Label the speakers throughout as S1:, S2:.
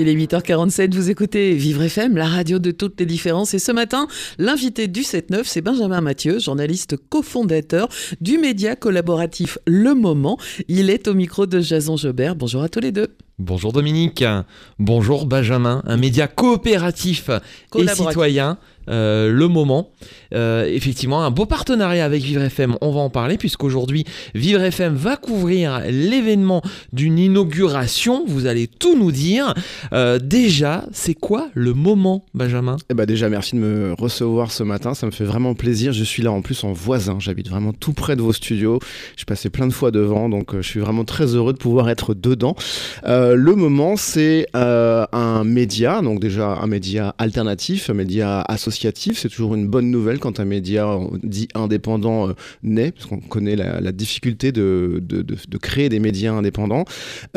S1: Il est 8h47, vous écoutez Vivre FM, la radio de toutes les différences. Et ce matin, l'invité du 7-9, c'est Benjamin Mathieu, journaliste cofondateur du média collaboratif Le Moment. Il est au micro de Jason Jobert. Bonjour à tous les deux.
S2: Bonjour Dominique, bonjour Benjamin, un média coopératif et citoyen, euh, le moment. Euh, effectivement, un beau partenariat avec Vivre FM, on va en parler, puisqu'aujourd'hui, Vivre FM va couvrir l'événement d'une inauguration, vous allez tout nous dire. Euh, déjà, c'est quoi le moment, Benjamin?
S3: Eh ben déjà, merci de me recevoir ce matin, ça me fait vraiment plaisir. Je suis là en plus en voisin, j'habite vraiment tout près de vos studios. Je passé plein de fois devant, donc je suis vraiment très heureux de pouvoir être dedans. Le moment, c'est un média, donc déjà un média alternatif, un média associatif. C'est toujours une bonne nouvelle quand un média dit indépendant euh, naît, parce qu'on connaît la, difficulté de, créer des médias indépendants.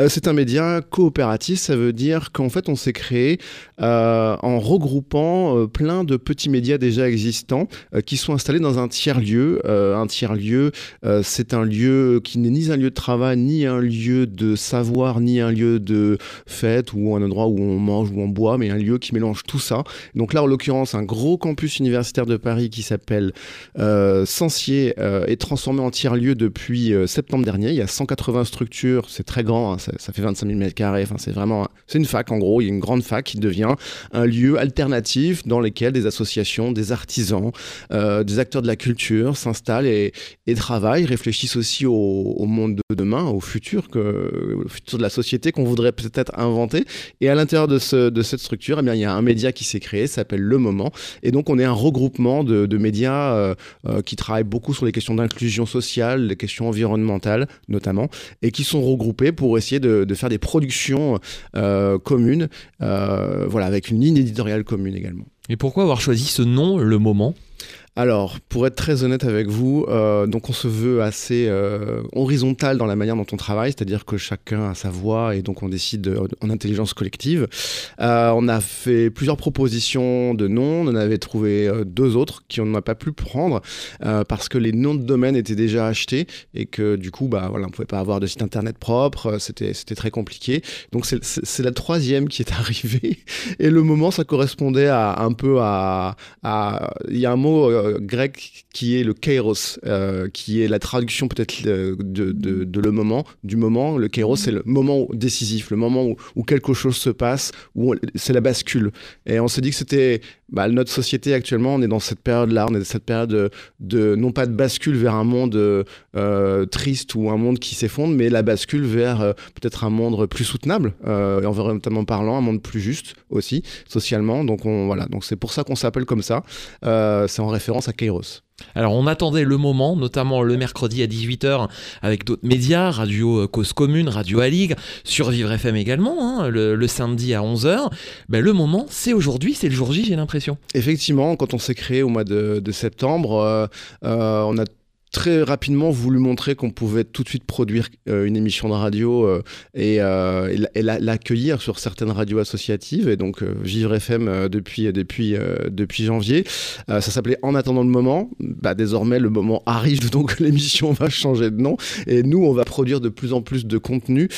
S3: c'est un média coopératif, ça veut dire qu'en fait on s'est créé en regroupant plein de petits médias déjà existants qui sont installés dans un tiers-lieu. un tiers-lieu, c'est un lieu qui n'est ni un lieu de travail, ni un lieu de savoir, ni un lieu de fête ou un endroit où on mange ou on boit, mais un lieu qui mélange tout ça. Donc là, en l'occurrence, un gros campus universitaire de Paris qui s'appelle euh, Sancier euh, est transformé en tiers-lieu depuis euh, septembre dernier. Il y a 180 structures, c'est très grand, hein, ça, fait 25 000 mètres carrés. C'est vraiment, c'est une fac en gros. Il y a une grande fac qui devient un lieu alternatif dans lequel des associations, des artisans, des acteurs de la culture s'installent et, travaillent, réfléchissent aussi au, monde de demain, au futur, que, au futur de la société qu'on voudrait peut-être inventer. Et à l'intérieur de, de cette structure, eh bien, il y a un média qui s'est créé, s'appelle Le Moment. Et donc, on est un regroupement de, médias euh, euh, qui travaillent beaucoup sur les questions d'inclusion sociale, les questions environnementales notamment, et qui sont regroupés pour essayer de, de faire des productions euh, communes, voilà, avec une ligne éditoriale commune également.
S2: Et pourquoi avoir choisi ce nom, Le Moment?
S3: Alors, pour être très honnête avec vous, euh, donc on se veut assez euh, horizontal dans la manière dont on travaille, c'est-à-dire que chacun a sa voix et donc on décide en intelligence collective. Euh, on a fait plusieurs propositions de noms, on en avait trouvé deux autres qui on n'a pas pu prendre parce que les noms de domaine étaient déjà achetés et que du coup, bah voilà, on pouvait pas avoir de site internet propre, c'était c'était très compliqué. Donc c'est la troisième qui est arrivée et le moment ça correspondait à un peu à il y a un mot euh, grec qui est le kairos, euh, qui est la traduction peut-être euh, de, le moment, du moment. Le kairos, c'est le moment décisif, le moment où, quelque chose se passe, où c'est la bascule. Et on s'est dit que c'était bah, notre société actuellement, on est dans cette période-là, on est dans cette période de, non pas de bascule vers un monde triste ou un monde qui s'effondre, mais la bascule vers peut-être un monde plus soutenable, environnementalement parlant, un monde plus juste aussi, socialement. Donc on, voilà, donc c'est pour ça qu'on s'appelle comme ça. c'est en référence à Kairos.
S2: Alors on attendait le moment, notamment le mercredi à 18h avec d'autres médias, Radio euh, Cause Commune, Radio Alig, sur Vivre FM également, hein, le, samedi à 11h. Ben, le moment, c'est aujourd'hui, c'est le jour J j'ai l'impression.
S3: Effectivement, quand on s'est créé au mois de, septembre, euh, euh, on a très rapidement voulu montrer qu'on pouvait tout de suite produire euh, une émission de radio euh, et, euh, l'accueillir sur certaines radios associatives et donc Vivre FM depuis depuis depuis janvier. ça s'appelait En attendant le moment. Bah, désormais le moment arrive donc l'émission va changer de nom et nous on va produire de plus en plus de contenu.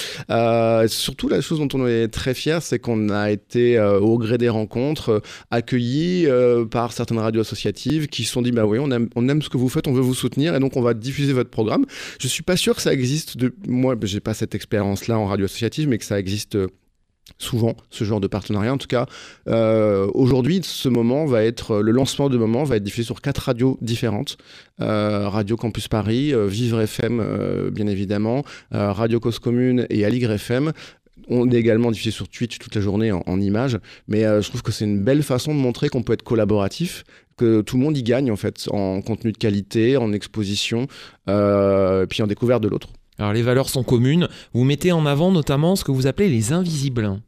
S3: surtout la chose dont on est très fier, c'est qu'on a été au gré des rencontres accueillis par certaines radios associatives qui se sont dit bah oui on aime on aime ce que vous faites, on veut vous soutenir et donc on va diffuser votre programme. Je suis pas sûr que ça existe. De... Moi, j'ai pas cette expérience-là en radio associative, mais que ça existe euh, souvent ce genre de partenariat. En tout cas, euh, aujourd'hui, ce moment va être le lancement de moment va être diffusé sur quatre radios différentes euh, Radio Campus Paris, Vivre FM, bien évidemment, Radio Cause Commune et Aligre FM. On est également diffusé sur Twitch toute la journée en, images, mais je trouve que c'est une belle façon de montrer qu'on peut être collaboratif que tout le monde y gagne en fait, en contenu de qualité, en exposition, euh, puis en découverte de l'autre.
S2: Alors les valeurs sont communes. Vous mettez en avant notamment ce que vous appelez les invisibles.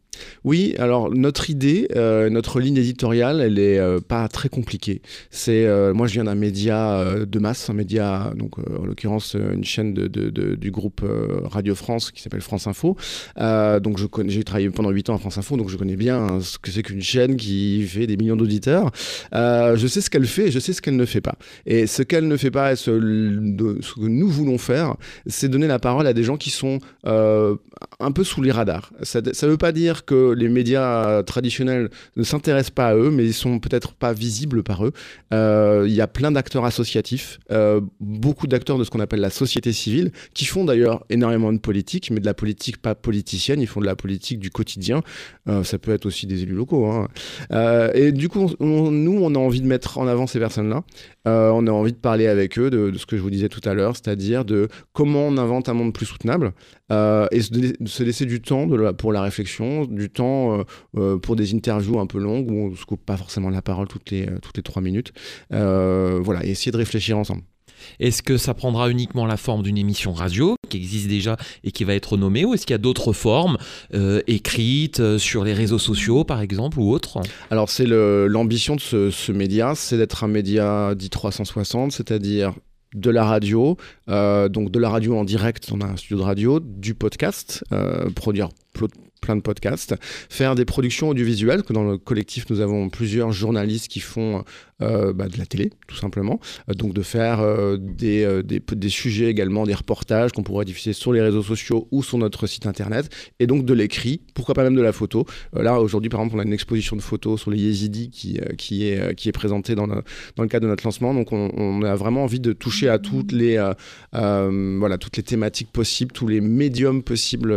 S3: Oui, alors notre idée, euh, notre ligne éditoriale, elle est euh, pas très compliquée. C'est euh, moi je viens d'un média de masse, un média donc en l'occurrence une chaîne de, du groupe Radio France qui s'appelle France Info. donc je connais, j'ai travaillé pendant 8 ans à France Info, donc je connais bien hein, ce que c'est qu'une chaîne qui fait des millions d'auditeurs. je sais ce qu'elle fait, et je sais ce qu'elle ne fait pas. Et ce qu'elle ne fait pas, ce que nous voulons faire, c'est donner la parole à des gens qui sont un peu sous les radars. Ça ne veut pas dire que les médias traditionnels ne s'intéressent pas à eux, mais ils sont peut-être pas visibles par eux. Euh, il y a plein d'acteurs associatifs, euh, beaucoup d'acteurs de ce qu'on appelle la société civile, qui font d'ailleurs énormément de politique, mais de la politique pas politicienne, ils font de la politique du quotidien. Euh, ça peut être aussi des élus locaux. Hein. et du coup, nous, on a envie de mettre en avant ces personnes-là. on a envie de parler avec eux de ce que je vous disais tout à l'heure, c'est-à-dire de comment on invente un monde plus soutenable et se, laisser du temps de pour la réflexion, du temps pour des interviews un peu longues où on ne se coupe pas forcément la parole toutes les, toutes les trois minutes. Euh, voilà, et essayer de réfléchir ensemble.
S2: Est-ce que ça prendra uniquement la forme d'une émission radio qui existe déjà et qui va être nommée ou est-ce qu'il y a d'autres formes euh, écrites euh, sur les réseaux sociaux par exemple ou autres?
S3: Alors c'est l'ambition de ce, ce média, c'est d'être un média dit 360, c'est-à-dire de la radio, donc de la radio en direct, on a un studio de radio, du podcast, produire plein de podcasts, faire des productions audiovisuelles, que dans le collectif nous avons plusieurs journalistes qui font euh, bah, de la télé, tout simplement. Euh, donc de faire euh, des, des, sujets également, des reportages qu'on pourrait diffuser sur les réseaux sociaux ou sur notre site internet, et donc de l'écrit, pourquoi pas même de la photo. là, aujourd'hui, par exemple, on a une exposition de photos sur les yézidis qui, qui, est, qui est présentée dans le, dans le cadre de notre lancement. Donc on, a vraiment envie de toucher à toutes les, voilà, toutes les thématiques possibles, tous les médiums possibles.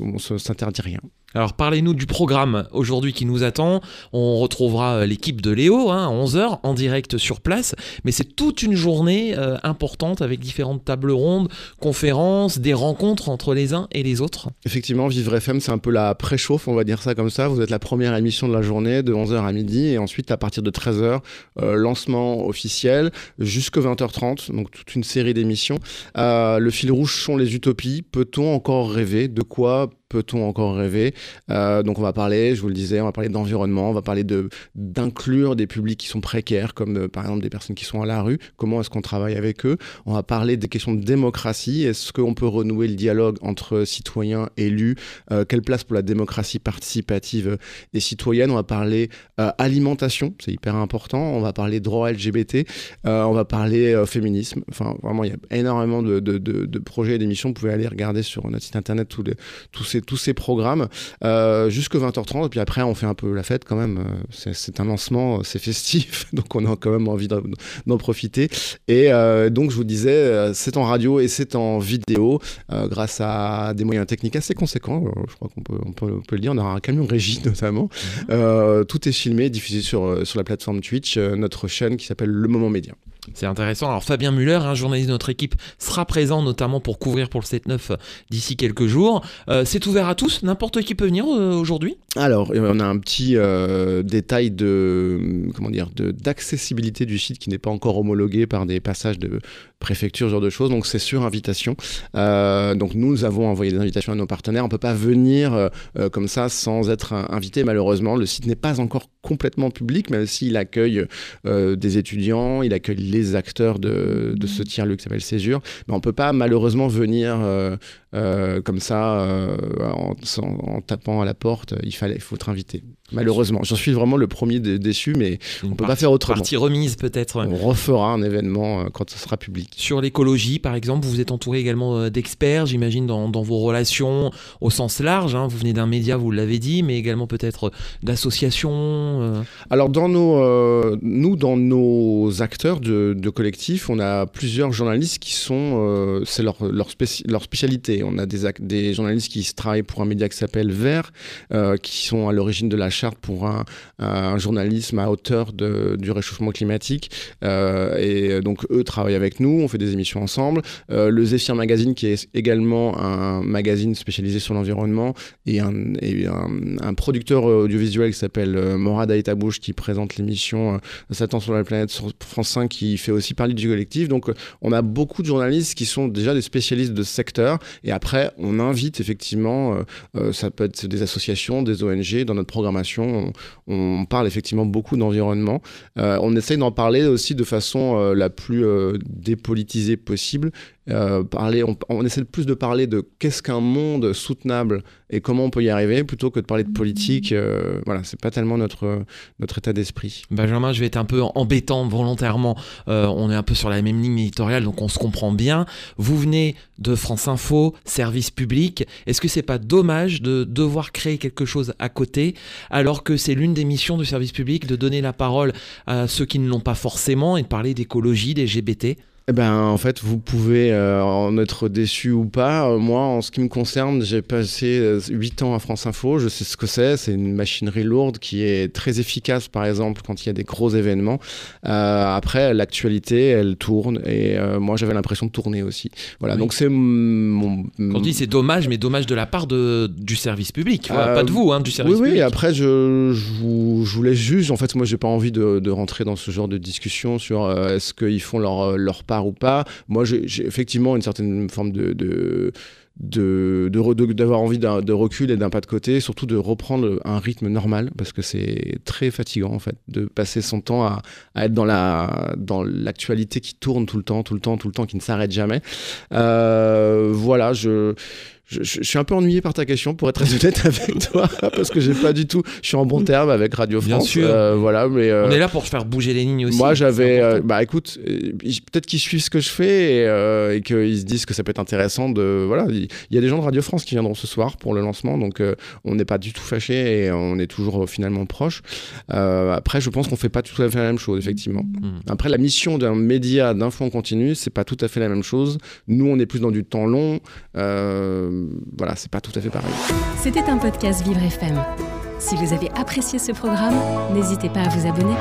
S3: on s'interdit rien.
S2: Alors parlez-nous du programme aujourd'hui qui nous attend. On retrouvera euh, l'équipe de Léo hein, à 11h en direct sur place, mais c'est toute une journée euh, importante avec différentes tables rondes, conférences, des rencontres entre les uns et les autres.
S3: Effectivement, Vivre FM, c'est un peu la préchauffe, on va dire ça comme ça. Vous êtes la première émission de la journée de 11h à midi et ensuite à partir de 13h, euh, lancement officiel jusqu'à 20h30, donc toute une série d'émissions. le fil rouge sont les utopies. Peut-on encore rêver? De quoi peut-on encore rêver euh, Donc on va parler, je vous le disais, on va parler d'environnement, on va parler de d'inclure des publics qui sont précaires, comme euh, par exemple des personnes qui sont à la rue. Comment est-ce qu'on travaille avec eux? On va parler des questions de démocratie. Est-ce qu'on peut renouer le dialogue entre citoyens, élus? Euh, Quelle place pour la démocratie participative et citoyenne On va parler alimentation, c'est hyper important. On va parler droit LGBT. on va parler féminisme. Enfin, vraiment, il y a énormément de, de, projets et d'émissions. Vous pouvez aller regarder sur notre site internet tous, tous ces tous ces programmes euh, jusqu'à 20h30. Et puis après, on fait un peu la fête quand même. Euh, c'est un lancement, euh, c'est festif, donc on a quand même envie d'en profiter. Et euh, donc, je vous disais, c'est en radio et c'est en vidéo grâce à des moyens techniques assez conséquents. Je crois qu'on peut, on peut, on peut, le dire. On aura un camion régie notamment. Mhm. tout est filmé, diffusé sur, sur la plateforme Twitch, notre chaîne qui s'appelle Le Moment Média.
S2: C'est intéressant. Alors Fabien Muller, un journaliste de notre équipe, sera présent notamment pour couvrir pour le 7-9 euh, d'ici quelques jours. Euh, c'est ouvert à tous, n'importe qui peut venir euh, aujourd'hui?
S3: Alors, on a un petit détail de comment dire d'accessibilité du site qui n'est pas encore homologué par des passages de préfecture, ce genre de choses. Donc c'est sur invitation. donc nous avons envoyé des invitations à nos partenaires. On peut pas venir comme ça sans être invité. Malheureusement, le site n'est pas encore complètement public, même s'il accueille des étudiants, il accueille les acteurs de, ce tiers-lieu qui s'appelle Césure. Mais on peut pas malheureusement venir euh, euh, comme ça euh, en, tapant à la porte. Il fallait, il faut être invité. Malheureusement, j'en suis vraiment le premier déçu, mais on peut pas faire autrement.
S2: Partie remise peut-être.
S3: On refera un événement quand ce sera public.
S2: Sur l'écologie, par exemple, vous êtes entouré également d'experts, j'imagine, dans, vos relations au sens large. Hein. Vous venez d'un média, vous l'avez dit, mais également peut-être d'associations.
S3: Alors, dans nos, nous, dans nos acteurs de de, collectif, on a plusieurs journalistes qui sont, euh, c'est leur, leur, leur, spécialité. On a des, journalistes qui travaillent pour un média qui s'appelle Vert, euh, qui sont à l'origine de la charte pour un, journalisme à hauteur du réchauffement climatique. Euh, et donc eux travaillent avec nous, on fait des émissions ensemble. le Zephyr Magazine, qui est également un magazine spécialisé sur l'environnement, et, un, producteur audiovisuel qui s'appelle Morad Aïtabouche, qui présente l'émission Satan sur la planète sur France 5, qui fait aussi parler du collectif. Donc, on a beaucoup de journalistes qui sont déjà des spécialistes de ce secteur Et après, on invite effectivement, ça peut être des associations, des ONG. Dans notre programmation, on, parle effectivement beaucoup d'environnement. on essaye d'en parler aussi de façon la plus dépolitisée possible. Parler, on, on, essaie plus de parler de qu'est-ce qu'un monde soutenable et comment on peut y arriver plutôt que de parler de politique. Euh, voilà, c'est pas tellement notre, notre état d'esprit.
S2: Benjamin, je vais être un peu embêtant volontairement. Euh, on est un peu sur la même ligne éditoriale, donc on se comprend bien. Vous venez de France Info, service public. Est-ce que c'est pas dommage de devoir créer quelque chose à côté alors que c'est l'une des missions du service public de donner la parole à ceux qui ne l'ont pas forcément et de parler d'écologie, des LGBT
S3: eh ben, en fait, vous pouvez euh, en être déçu ou pas. Euh, moi, en ce qui me concerne, j'ai passé 8 euh, ans à France Info. Je sais ce que c'est. C'est une machinerie lourde qui est très efficace, par exemple, quand il y a des gros événements. après, l'actualité, elle tourne. Et moi, j'avais l'impression de tourner aussi. Voilà. Donc, c'est mon.
S2: On dit c'est dommage, mais dommage de la part de, du service public. pas de vous, hein, du service
S3: public.
S2: Oui,
S3: oui. Après, je, je, vous, je voulais juste. En fait, moi, j'ai pas envie de, de, rentrer dans ce genre de discussion sur est-ce qu'ils font leur, leur part ou pas. Moi, j'ai effectivement une certaine forme de, de d'avoir envie de recul et d'un pas de côté, surtout de reprendre un rythme normal, parce que c'est très fatigant en fait, de passer son temps à, être dans la dans l'actualité qui tourne tout le temps, tout le temps, tout le temps, qui ne s'arrête jamais. Euh, voilà, je je, suis un peu ennuyé par ta question, pour être très honnête avec toi, parce que j'ai pas du tout. Je suis en bon terme avec Radio France. Bien sûr. Euh, voilà, mais
S2: euh, on est là pour faire bouger les lignes aussi.
S3: Moi, j'avais, euh, bah écoute, peut-être qu'ils suivent ce que je fais et, et qu'ils se disent que ça peut être intéressant de, voilà. Il y, a des gens de Radio France qui viendront ce soir pour le lancement, donc on n'est pas du tout fâchés et on est toujours finalement proches. après, je pense qu'on fait pas tout à fait la même chose, effectivement. Hmm. Après, la mission d'un média d'info en continu, c'est pas tout à fait la même chose. Nous, on est plus dans du temps long. Euh, voilà, c'est pas tout à fait pareil.
S4: C'était un podcast Vivre FM. Si vous avez apprécié ce programme, n'hésitez pas à vous abonner.